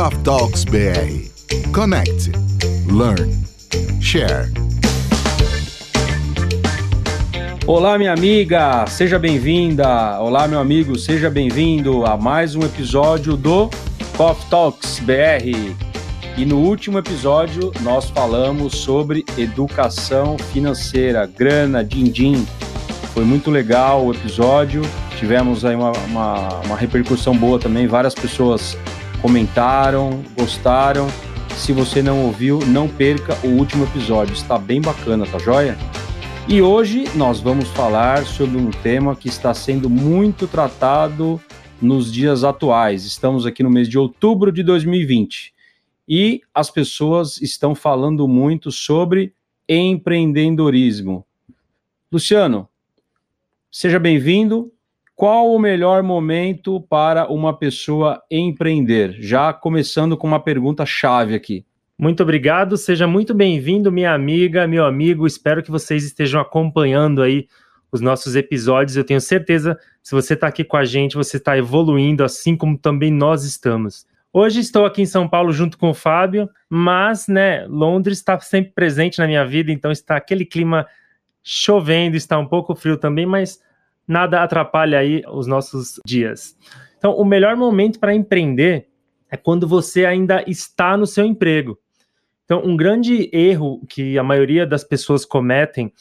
Coffee Talks BR. Connect, learn, share. Olá, minha amiga, seja bem-vinda. Olá, meu amigo, seja bem-vindo a mais um episódio do Coffee Talks BR. E no último episódio nós falamos sobre educação financeira, grana, din-din. Foi muito legal o episódio, tivemos aí uma, uma, uma repercussão boa também, várias pessoas comentaram, gostaram. Se você não ouviu, não perca o último episódio, está bem bacana, tá joia? E hoje nós vamos falar sobre um tema que está sendo muito tratado nos dias atuais. Estamos aqui no mês de outubro de 2020 e as pessoas estão falando muito sobre empreendedorismo. Luciano, seja bem-vindo. Qual o melhor momento para uma pessoa empreender? Já começando com uma pergunta chave aqui. Muito obrigado, seja muito bem-vindo, minha amiga, meu amigo. Espero que vocês estejam acompanhando aí os nossos episódios. Eu tenho certeza, se você está aqui com a gente, você está evoluindo, assim como também nós estamos. Hoje estou aqui em São Paulo junto com o Fábio, mas, né, Londres está sempre presente na minha vida, então está aquele clima chovendo, está um pouco frio também, mas nada atrapalha aí os nossos dias. Então, o melhor momento para empreender é quando você ainda está no seu emprego. Então, um grande erro que a maioria das pessoas cometem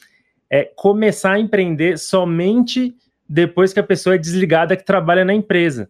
é começar a empreender somente depois que a pessoa é desligada que trabalha na empresa.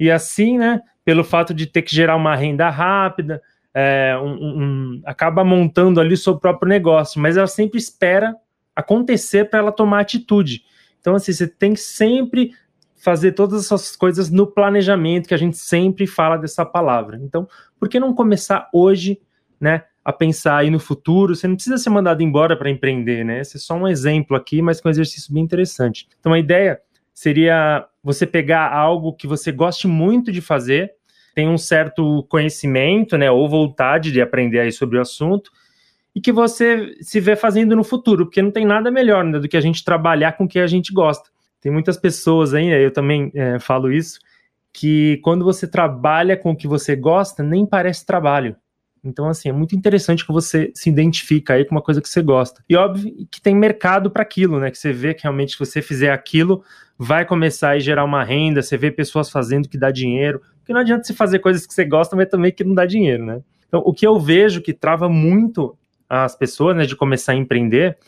E assim, né, pelo fato de ter que gerar uma renda rápida, é, um, um, acaba montando ali o seu próprio negócio, mas ela sempre espera acontecer para ela tomar atitude. Então, assim, você tem que sempre fazer todas essas coisas no planejamento, que a gente sempre fala dessa palavra. Então, por que não começar hoje, né, a pensar aí no futuro? Você não precisa ser mandado embora para empreender, né? Esse é só um exemplo aqui, mas com um exercício bem interessante. Então, a ideia seria você pegar algo que você goste muito de fazer, tem um certo conhecimento, né, ou vontade de aprender aí sobre o assunto, e que você se vê fazendo no futuro, porque não tem nada melhor né, do que a gente trabalhar com o que a gente gosta. Tem muitas pessoas aí, eu também é, falo isso, que quando você trabalha com o que você gosta, nem parece trabalho. Então, assim, é muito interessante que você se identifica aí com uma coisa que você gosta. E óbvio que tem mercado para aquilo, né? Que você vê que realmente se você fizer aquilo, vai começar a gerar uma renda, você vê pessoas fazendo que dá dinheiro. Porque não adianta você fazer coisas que você gosta, mas também que não dá dinheiro, né? Então, o que eu vejo que trava muito as pessoas, né, de começar a empreender,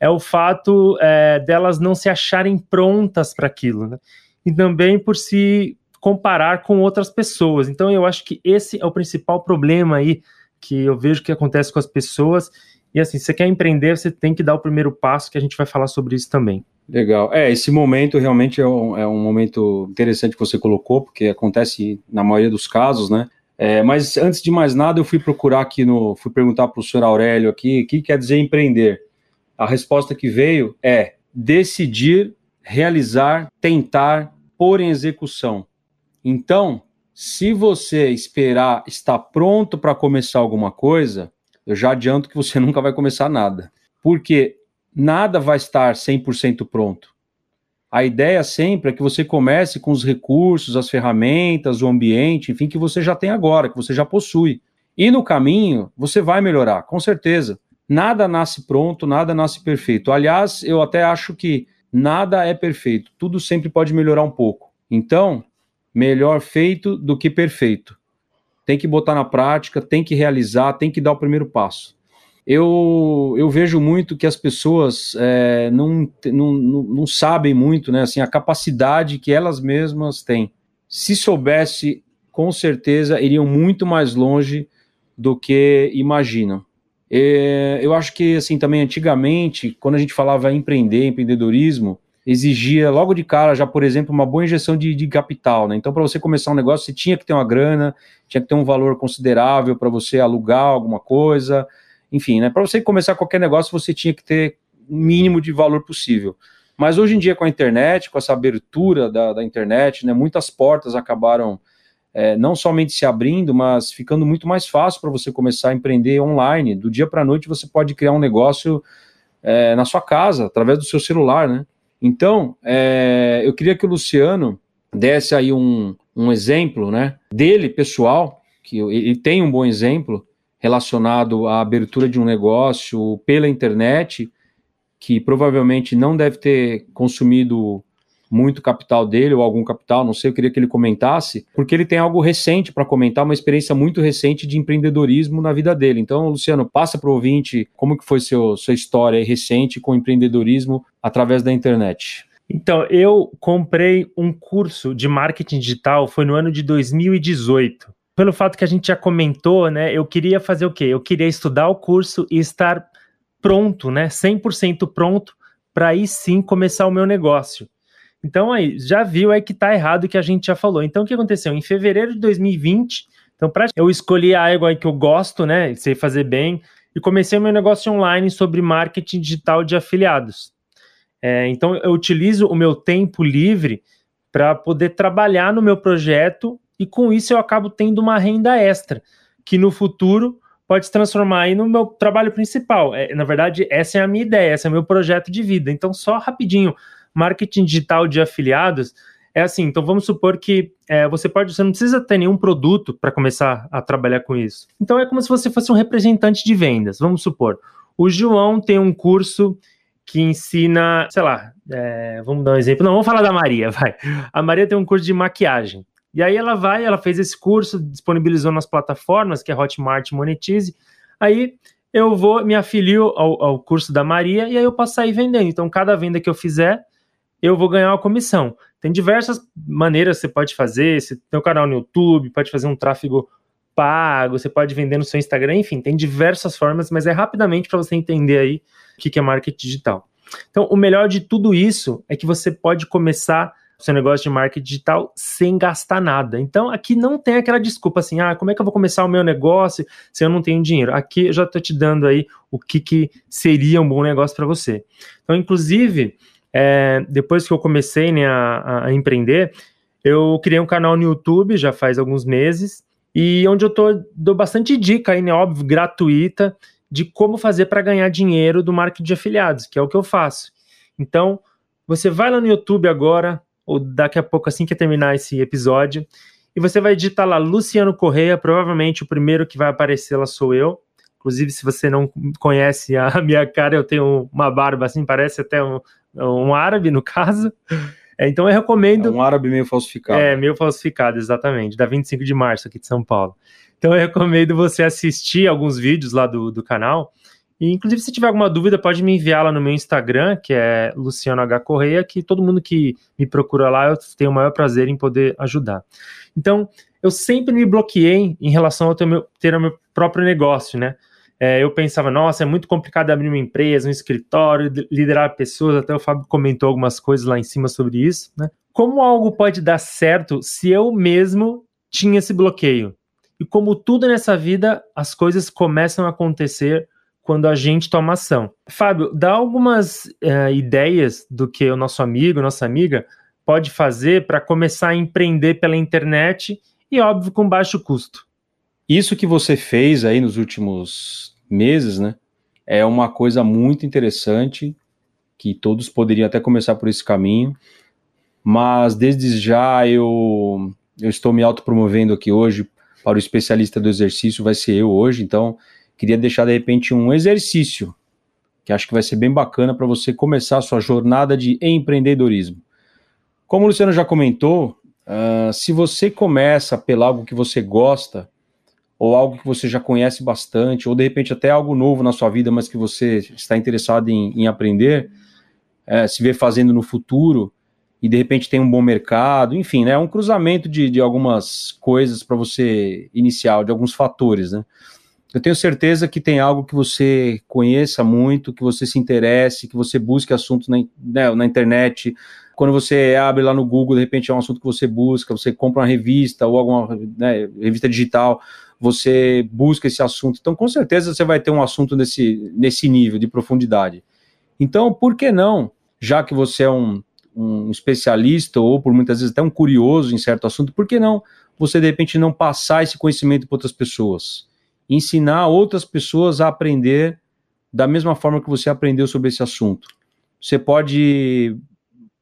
é o fato é, delas não se acharem prontas para aquilo, né? E também por se comparar com outras pessoas. Então eu acho que esse é o principal problema aí que eu vejo que acontece com as pessoas. E assim, se você quer empreender, você tem que dar o primeiro passo, que a gente vai falar sobre isso também. Legal. É, esse momento realmente é um, é um momento interessante que você colocou, porque acontece na maioria dos casos, né? É, mas antes de mais nada, eu fui procurar aqui no. fui perguntar para o senhor Aurélio aqui o que quer dizer empreender. A resposta que veio é decidir, realizar, tentar, pôr em execução. Então, se você esperar estar pronto para começar alguma coisa, eu já adianto que você nunca vai começar nada. Porque nada vai estar 100% pronto. A ideia sempre é que você comece com os recursos, as ferramentas, o ambiente, enfim, que você já tem agora, que você já possui. E no caminho, você vai melhorar, com certeza. Nada nasce pronto, nada nasce perfeito. Aliás, eu até acho que nada é perfeito, tudo sempre pode melhorar um pouco. Então, melhor feito do que perfeito. Tem que botar na prática, tem que realizar, tem que dar o primeiro passo eu, eu vejo muito que as pessoas é, não, não, não sabem muito, né, assim, a capacidade que elas mesmas têm. Se soubesse, com certeza iriam muito mais longe do que imaginam. É, eu acho que, assim, também antigamente, quando a gente falava empreender, empreendedorismo, exigia logo de cara já, por exemplo, uma boa injeção de, de capital, né? Então, para você começar um negócio, você tinha que ter uma grana, tinha que ter um valor considerável para você alugar alguma coisa, enfim, né? Para você começar qualquer negócio, você tinha que ter o mínimo de valor possível. Mas hoje em dia, com a internet, com essa abertura da, da internet, né, muitas portas acabaram é, não somente se abrindo, mas ficando muito mais fácil para você começar a empreender online. Do dia para a noite, você pode criar um negócio é, na sua casa, através do seu celular, né? Então, é, eu queria que o Luciano desse aí um, um exemplo, né, dele, pessoal, que ele tem um bom exemplo relacionado à abertura de um negócio pela internet, que provavelmente não deve ter consumido muito capital dele ou algum capital, não sei, eu queria que ele comentasse, porque ele tem algo recente para comentar, uma experiência muito recente de empreendedorismo na vida dele. Então, Luciano, passa para o ouvinte como que foi seu, sua história recente com empreendedorismo através da internet. Então, eu comprei um curso de marketing digital, foi no ano de 2018 pelo fato que a gente já comentou, né, eu queria fazer o quê? Eu queria estudar o curso e estar pronto, né, 100% pronto para aí sim começar o meu negócio. Então aí, já viu aí que tá errado o que a gente já falou. Então o que aconteceu? Em fevereiro de 2020, então eu escolhi algo aí que eu gosto, né, sei fazer bem, e comecei o meu negócio online sobre marketing digital de afiliados. É, então eu utilizo o meu tempo livre para poder trabalhar no meu projeto e com isso eu acabo tendo uma renda extra, que no futuro pode se transformar aí no meu trabalho principal. É, na verdade, essa é a minha ideia, esse é o meu projeto de vida. Então, só rapidinho, marketing digital de afiliados é assim. Então, vamos supor que é, você pode, você não precisa ter nenhum produto para começar a trabalhar com isso. Então, é como se você fosse um representante de vendas. Vamos supor, o João tem um curso que ensina, sei lá, é, vamos dar um exemplo. Não, vamos falar da Maria, vai. A Maria tem um curso de maquiagem. E aí ela vai, ela fez esse curso, disponibilizou nas plataformas, que é Hotmart Monetize. Aí eu vou, me afilio ao, ao curso da Maria e aí eu posso sair vendendo. Então, cada venda que eu fizer, eu vou ganhar uma comissão. Tem diversas maneiras que você pode fazer. Você tem um canal no YouTube, pode fazer um tráfego pago, você pode vender no seu Instagram, enfim, tem diversas formas, mas é rapidamente para você entender aí o que é marketing digital. Então, o melhor de tudo isso é que você pode começar seu negócio de marketing digital sem gastar nada. Então, aqui não tem aquela desculpa assim, ah, como é que eu vou começar o meu negócio se eu não tenho dinheiro? Aqui eu já estou te dando aí o que, que seria um bom negócio para você. Então, inclusive, é, depois que eu comecei né, a, a, empreender, eu criei um canal no YouTube já faz alguns meses, e onde eu tô, dou bastante dica aí, né, óbvio, gratuita, de como fazer para ganhar dinheiro do marketing de afiliados, que é o que eu faço. Então, você vai lá no YouTube agora, ou daqui a pouco, assim que terminar esse episódio, e você vai digitar lá Luciano Correia, provavelmente o primeiro que vai aparecer lá sou eu. Inclusive, se você não conhece a minha cara, eu tenho uma barba assim, parece até um, um árabe, no caso. É, então eu recomendo. É um árabe meio falsificado. É, meio falsificado, exatamente, da 25 de março aqui de São Paulo. Então eu recomendo você assistir alguns vídeos lá do, do canal e, inclusive, se tiver alguma dúvida, pode me enviar lá no meu Instagram, que é Luciano H. Correia, que todo mundo que me procura lá, eu tenho o maior prazer em poder ajudar. Então, eu sempre me bloqueei em relação a ter, meu, ter o meu próprio negócio, né? É, eu pensava, nossa, é muito complicado abrir uma empresa, um escritório, liderar pessoas, até o Fábio comentou algumas coisas lá em cima sobre isso, né? Como algo pode dar certo se eu mesmo tinha esse bloqueio? E como tudo nessa vida, as coisas começam a acontecer quando a gente toma ação. Fábio, dá algumas uh, ideias do que o nosso amigo, nossa amiga, pode fazer para começar a empreender pela internet e, óbvio, com baixo custo. Isso que você fez aí nos últimos meses, né? É uma coisa muito interessante que todos poderiam até começar por esse caminho, mas desde já eu, eu estou me autopromovendo aqui hoje para o especialista do exercício, vai ser eu hoje, então queria deixar de repente um exercício que acho que vai ser bem bacana para você começar a sua jornada de empreendedorismo. Como o Luciano já comentou, uh, se você começa pelo algo que você gosta, ou algo que você já conhece bastante, ou de repente até algo novo na sua vida, mas que você está interessado em, em aprender, uh, se vê fazendo no futuro, e de repente tem um bom mercado, enfim, né, é um cruzamento de, de algumas coisas para você iniciar, de alguns fatores, né? Eu tenho certeza que tem algo que você conheça muito, que você se interesse, que você busque assuntos na, né, na internet. Quando você abre lá no Google, de repente é um assunto que você busca, você compra uma revista ou alguma né, revista digital, você busca esse assunto. Então, com certeza, você vai ter um assunto nesse, nesse nível de profundidade. Então, por que não, já que você é um, um especialista ou por muitas vezes até um curioso em certo assunto, por que não você, de repente, não passar esse conhecimento para outras pessoas? Ensinar outras pessoas a aprender da mesma forma que você aprendeu sobre esse assunto. Você pode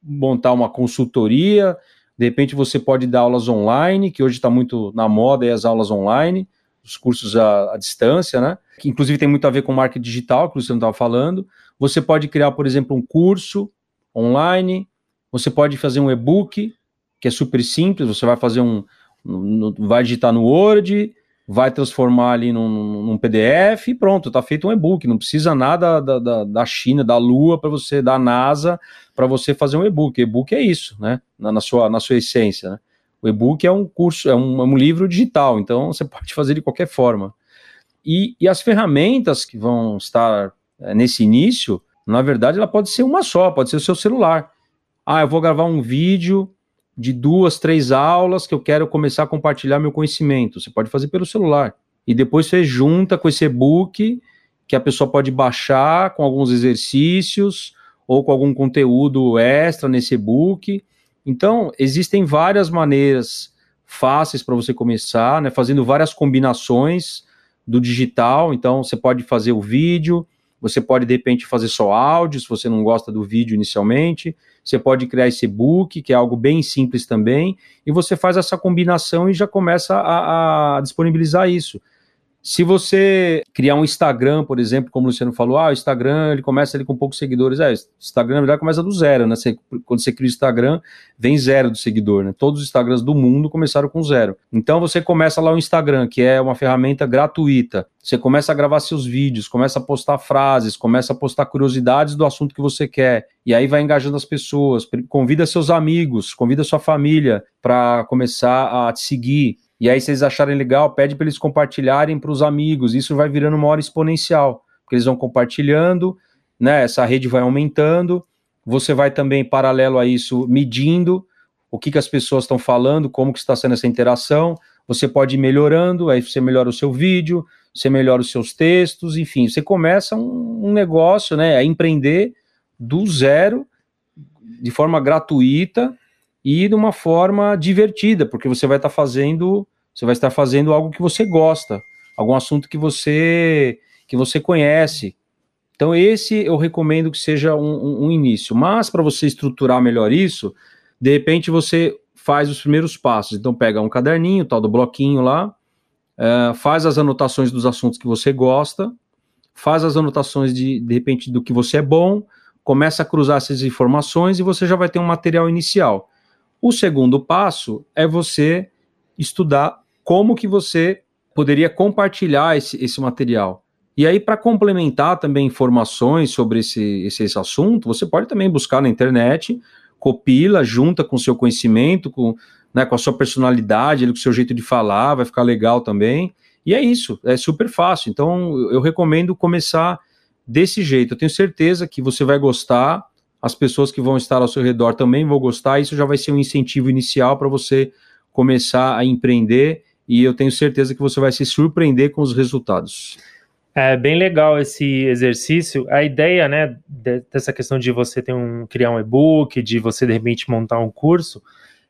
montar uma consultoria, De repente você pode dar aulas online, que hoje está muito na moda as aulas online, os cursos à, à, distância, né? Que inclusive tem muito a ver com marketing digital, que você não estava falando. Você pode criar, por exemplo, um curso online, você pode fazer um e-book, que é super simples, você vai fazer um. vai digitar no Word, vai transformar ali num, num PDF e pronto, está feito um e-book. Não precisa nada da, da, da China, da Lua, para você, da NASA, para você fazer um e-book. E-book é isso, né? Na, na, sua, na sua essência. Né? O e-book é um curso, é um, é um, livro digital, então você pode fazer de qualquer forma. E, e as ferramentas que vão estar é, nesse início, na verdade, ela pode ser uma só, pode ser o seu celular. Ah, eu vou gravar um vídeo de duas, três aulas que eu quero começar a compartilhar meu conhecimento. Você pode fazer pelo celular. E depois você junta com esse e-book que a pessoa pode baixar com alguns exercícios ou com algum conteúdo extra nesse e-book. Então, existem várias maneiras fáceis para você começar, né, fazendo várias combinações do digital. Então, você pode fazer o vídeo, você pode, de repente, fazer só áudio, se você não gosta do vídeo inicialmente. Você pode criar esse book, que é algo bem simples também, e você faz essa combinação e já começa a, a disponibilizar isso. Se você criar um Instagram, por exemplo, como o Luciano falou, ah, o Instagram ele começa ali com poucos seguidores. É, o Instagram na verdade começa do zero, né? Você, quando você cria o Instagram, vem zero do seguidor, né? Todos os Instagrams do mundo começaram com zero. Então você começa lá o Instagram, que é uma ferramenta gratuita. Você começa a gravar seus vídeos, começa a postar frases, começa a postar curiosidades do assunto que você quer. E aí vai engajando as pessoas, convida seus amigos, convida sua família para começar a te seguir e aí, se eles acharem legal, pede para eles compartilharem para os amigos. Isso vai virando uma hora exponencial, porque eles vão compartilhando, né? Essa rede vai aumentando. Você vai também, paralelo a isso, medindo o que, que as pessoas estão falando, como que está sendo essa interação. Você pode ir melhorando, aí você melhora o seu vídeo, você melhora os seus textos, enfim, você começa um, um negócio, né? A empreender do zero, de forma gratuita e de uma forma divertida, porque você vai estar tá fazendo você vai estar fazendo algo que você gosta, algum assunto que você que você conhece. Então esse eu recomendo que seja um, um, início. Mas para você estruturar melhor isso, de repente você faz os primeiros passos. Então pega um caderninho, tal do bloquinho lá, uh, faz as anotações dos assuntos que você gosta, faz as anotações de de repente do que você é bom, começa a cruzar essas informações e você já vai ter um material inicial. O segundo passo é você estudar como que você poderia compartilhar esse, esse material. E aí, para complementar também informações sobre esse, esse, esse, assunto, você pode também buscar na internet, copila, junta com o seu conhecimento, com, né, com a sua personalidade, com o seu jeito de falar, vai ficar legal também. E é isso, é super fácil. Então, eu recomendo começar desse jeito. Eu tenho certeza que você vai gostar, as pessoas que vão estar ao seu redor também vão gostar, isso já vai ser um incentivo inicial para você começar a empreender e eu tenho certeza que você vai se surpreender com os resultados. É bem legal esse exercício. A ideia, né, dessa questão de você ter um, criar um e-book, de você de repente montar um curso,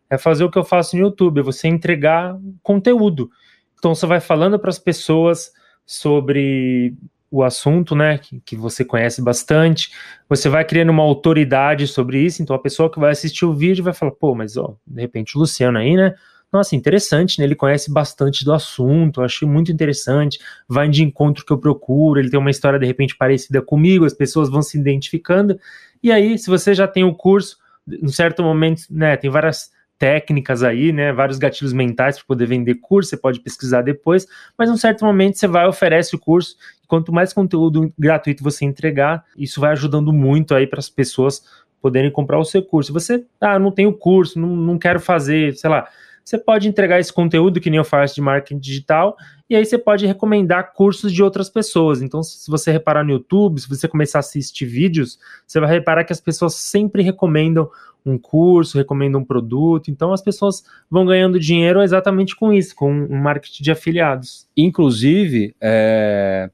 é fazer o que eu faço no YouTube, é você entregar conteúdo. Então você vai falando para as pessoas sobre o assunto, né, que, que, você conhece bastante, você vai criando uma autoridade sobre isso, então a pessoa que vai assistir o vídeo vai falar, pô, mas ó, de repente o Luciano aí, né, nossa, interessante, né? Ele conhece bastante do assunto, achei muito interessante, vai de encontro que eu procuro, ele tem uma história de repente parecida comigo, as pessoas vão se identificando. E aí, se você já tem o curso, em certo momento, né, tem várias técnicas aí, né, vários gatilhos mentais para poder vender curso, você pode pesquisar depois, mas em um certo momento você vai oferece o curso, e quanto mais conteúdo gratuito você entregar, isso vai ajudando muito aí para as pessoas poderem comprar o seu curso. Você, ah, não tenho curso, não, não quero fazer, sei lá, você pode entregar esse conteúdo que nem eu faço de marketing digital, e aí você pode recomendar cursos de outras pessoas. Então, se você reparar no YouTube, se você começar a assistir vídeos, você vai reparar que as pessoas sempre recomendam um curso, recomendam um produto. Então, as pessoas vão ganhando dinheiro exatamente com isso, com um marketing de afiliados. Inclusive, é,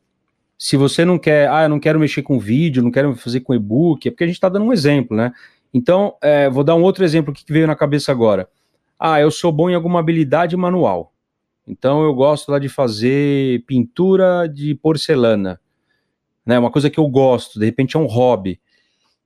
se você não quer, ah, eu não quero mexer com vídeo, não quero fazer com e-book, é porque a gente está dando um exemplo, né? Então, é, vou dar um outro exemplo que veio na cabeça agora. Ah, eu sou bom em alguma habilidade manual. Então eu gosto lá de fazer pintura de porcelana. Né, uma coisa que eu gosto, de repente é um hobby.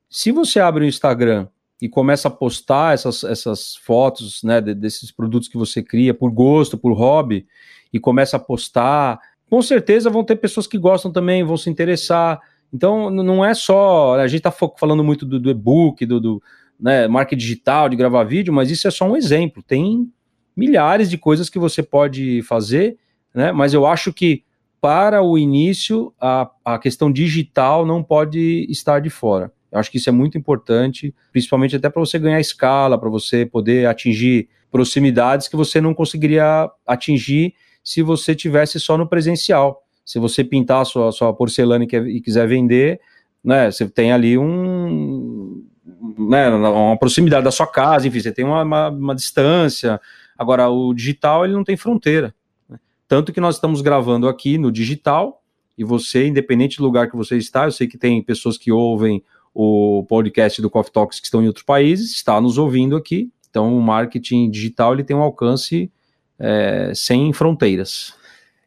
Se você abre o Instagram e começa a postar essas, essas fotos né, desses produtos que você cria por gosto, por hobby, e começa a postar, com certeza vão ter pessoas que gostam também, vão se interessar. Então, não é só. A gente está falando muito do, do e-book, do, do né, marketing digital, de gravar vídeo, mas isso é só um exemplo. Tem milhares de coisas que você pode fazer, né? Mas eu acho que para o início a, a questão digital não pode estar de fora. Eu acho que isso é muito importante, principalmente até para você ganhar escala, para você poder atingir proximidades que você não conseguiria atingir se você tivesse só no presencial. Se você pintar a sua, sua porcelana e, quer, e quiser vender, né, você tem ali um, né, uma proximidade da sua casa, enfim, você tem uma, uma, uma distância. Agora, o digital ele não tem fronteira. Né? Tanto que nós estamos gravando aqui no digital, e você, independente do lugar que você está, eu sei que tem pessoas que ouvem o podcast do Coffee Talks que estão em outros países, está nos ouvindo aqui. Então, o marketing digital ele tem um alcance é, sem fronteiras.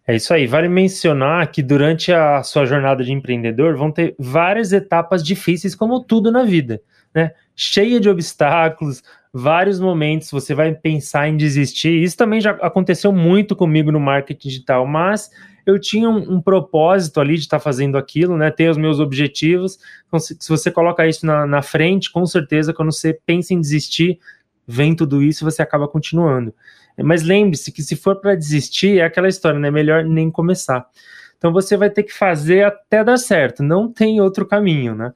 É isso aí. Vale mencionar que durante a sua jornada de empreendedor vão ter várias etapas difíceis, como tudo na vida, né? Cheia de obstáculos, vários momentos você vai pensar em desistir. Isso também já aconteceu muito comigo no marketing digital, mas eu tinha um, um propósito ali de estar tá fazendo aquilo, né? Ter os meus objetivos. Então, se, se você coloca isso na, na frente, com certeza, quando você pensa em desistir, vem tudo isso e você acaba continuando. Mas lembre-se que se for para desistir, é aquela história, né? Melhor nem começar. Então você vai ter que fazer até dar certo, não tem outro caminho, né?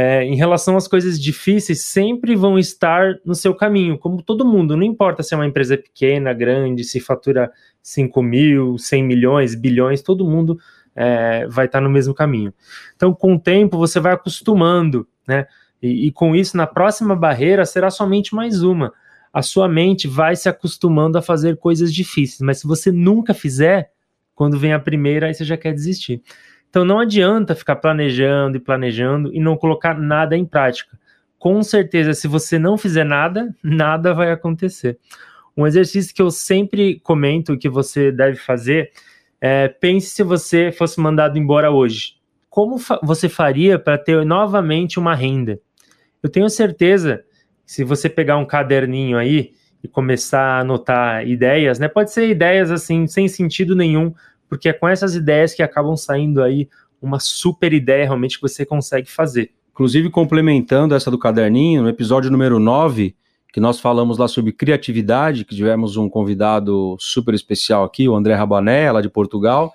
É, em relação às coisas difíceis, sempre vão estar no seu caminho, como todo mundo, não importa se é uma empresa pequena, grande, se fatura 5 mil, 100 milhões, bilhões, todo mundo é, vai estar no mesmo caminho. Então, com o tempo, você vai acostumando, né? E, e, com isso, na próxima barreira será somente mais uma. A sua mente vai se acostumando a fazer coisas difíceis, mas se você nunca fizer, quando vem a primeira, aí você já quer desistir. Então não adianta ficar planejando e planejando e não colocar nada em prática. Com certeza, se você não fizer nada, nada vai acontecer. Um exercício que eu sempre comento que você deve fazer é pense se você fosse mandado embora hoje. Como fa você faria para ter novamente uma renda? Eu tenho certeza se você pegar um caderninho aí e começar a anotar ideias, né? Pode ser ideias assim sem sentido nenhum, porque é com essas ideias que acabam saindo aí uma super ideia realmente que você consegue fazer. Inclusive, complementando essa do caderninho, no episódio número 9, que nós falamos lá sobre criatividade, que tivemos um convidado super especial aqui, o André Rabané, lá de Portugal.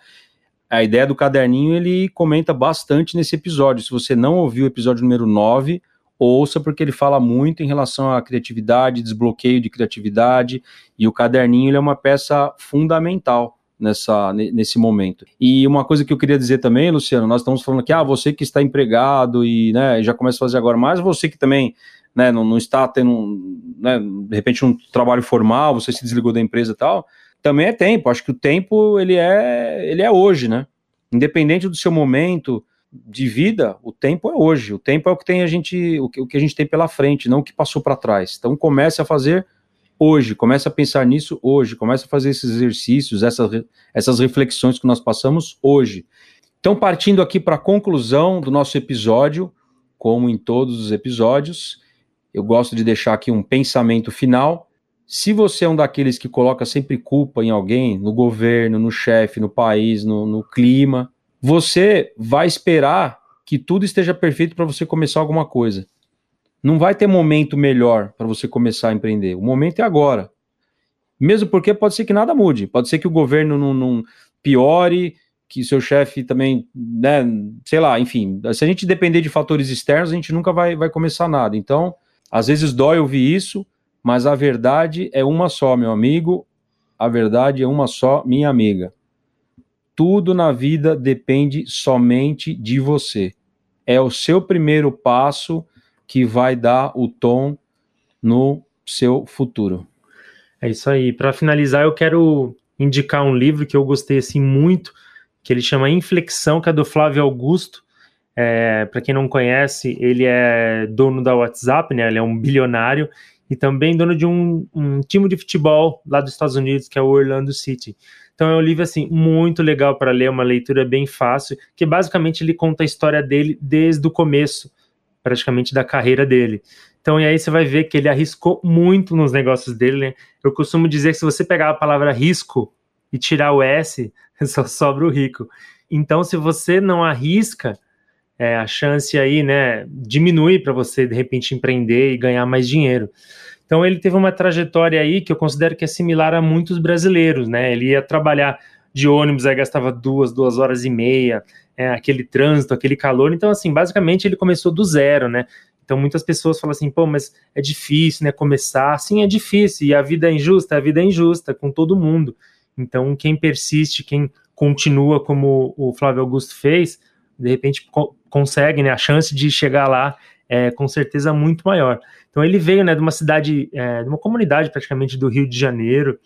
A ideia do caderninho ele comenta bastante nesse episódio. Se você não ouviu o episódio número 9, ouça, porque ele fala muito em relação à criatividade, desbloqueio de criatividade, e o caderninho ele é uma peça fundamental nessa, nesse momento. E uma coisa que eu queria dizer também, Luciano, nós estamos falando que ah, você que está empregado e né, já começa a fazer agora, mas você que também né, não, não está tendo, né, de repente, um trabalho formal, você se desligou da empresa e tal, também é tempo. Acho que o tempo ele é, ele é hoje, né? Independente do seu momento de vida, o tempo é hoje. O tempo é o que tem a gente, o que, o que a gente tem pela frente, não o que passou para trás. Então comece a fazer hoje, comece a pensar nisso hoje, comece a fazer esses exercícios, essas, essas reflexões que nós passamos hoje. Então, partindo aqui para a conclusão do nosso episódio, como em todos os episódios, eu gosto de deixar aqui um pensamento final. Se você é um daqueles que coloca sempre culpa em alguém, no governo, no chefe, no país, no, no clima, você vai esperar que tudo esteja perfeito para você começar alguma coisa. Não vai ter momento melhor para você começar a empreender. O momento é agora. Mesmo porque pode ser que nada mude. Pode ser que o governo não, não piore, que seu chefe também, né, sei lá, enfim. Se a gente depender de fatores externos, a gente nunca vai, vai começar nada. Então, às vezes dói ouvir isso, mas a verdade é uma só, meu amigo. A verdade é uma só, minha amiga. Tudo na vida depende somente de você. É o seu primeiro passo que vai dar o tom no seu futuro. É isso aí. Para finalizar, eu quero indicar um livro que eu gostei assim muito, que ele chama Inflexão, que é do Flávio Augusto. É, Para quem não conhece, ele é dono da WhatsApp, né? Ele é um bilionário e também dono de um, um time de futebol lá dos Estados Unidos, que é o Orlando City. Então é um livro assim muito legal para ler, uma leitura bem fácil, que basicamente ele conta a história dele desde o começo praticamente da carreira dele. Então, e aí você vai ver que ele arriscou muito nos negócios dele, né? Eu costumo dizer que se você pegar a palavra risco e tirar o S, só sobra o rico. Então, se você não arrisca, é, a chance aí, né, diminui para você de repente empreender e ganhar mais dinheiro. Então ele teve uma trajetória aí que eu considero que é similar a muitos brasileiros, né? Ele ia trabalhar de ônibus, aí gastava duas, duas horas e meia, é, aquele trânsito, aquele calor. Então, assim, basicamente ele começou do zero, né? Então muitas pessoas falam assim, pô, mas é difícil, né? Começar. Sim, é difícil. E a vida é injusta, a vida é injusta com todo mundo. Então, quem persiste, quem continua como o Flávio Augusto fez, de repente co consegue, né? A chance de chegar lá é com certeza muito maior. Então ele veio, né, de uma cidade, é, de uma comunidade praticamente do Rio de Janeiro,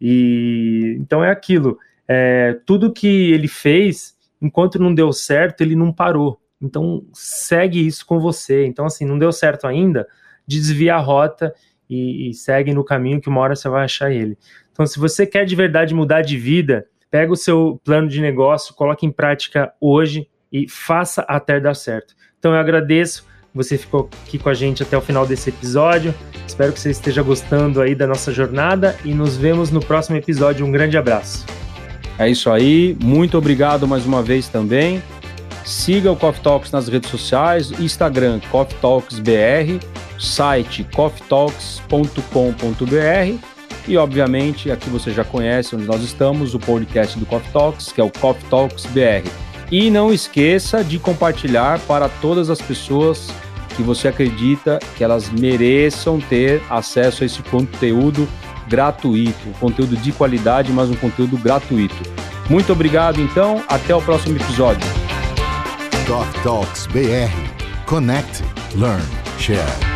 e então é aquilo. É, tudo que ele fez, enquanto não deu certo, ele não parou. Então segue isso com você. Então assim, não deu certo ainda, desvia a rota e, e segue no caminho que uma hora você vai achar ele. Então se você quer de verdade mudar de vida, pega o seu plano de negócio, coloque em prática hoje e faça até dar certo. Então eu agradeço você ficou aqui com a gente até o final desse episódio. Espero que você esteja gostando aí da nossa jornada e nos vemos no próximo episódio. Um grande abraço. É isso aí. Muito obrigado mais uma vez também. Siga o Coffee Talks nas redes sociais, Instagram Coffee Talks BR, site coffeetalks.com.br e obviamente aqui você já conhece onde nós estamos, o podcast do Coffee Talks, que é o Coffee Talks BR. E não esqueça de compartilhar para todas as pessoas que você acredita que elas mereçam ter acesso a esse conteúdo gratuito, conteúdo de qualidade, mas um conteúdo gratuito. Muito obrigado, então, até o próximo episódio. Talks BR. Connect, learn, share.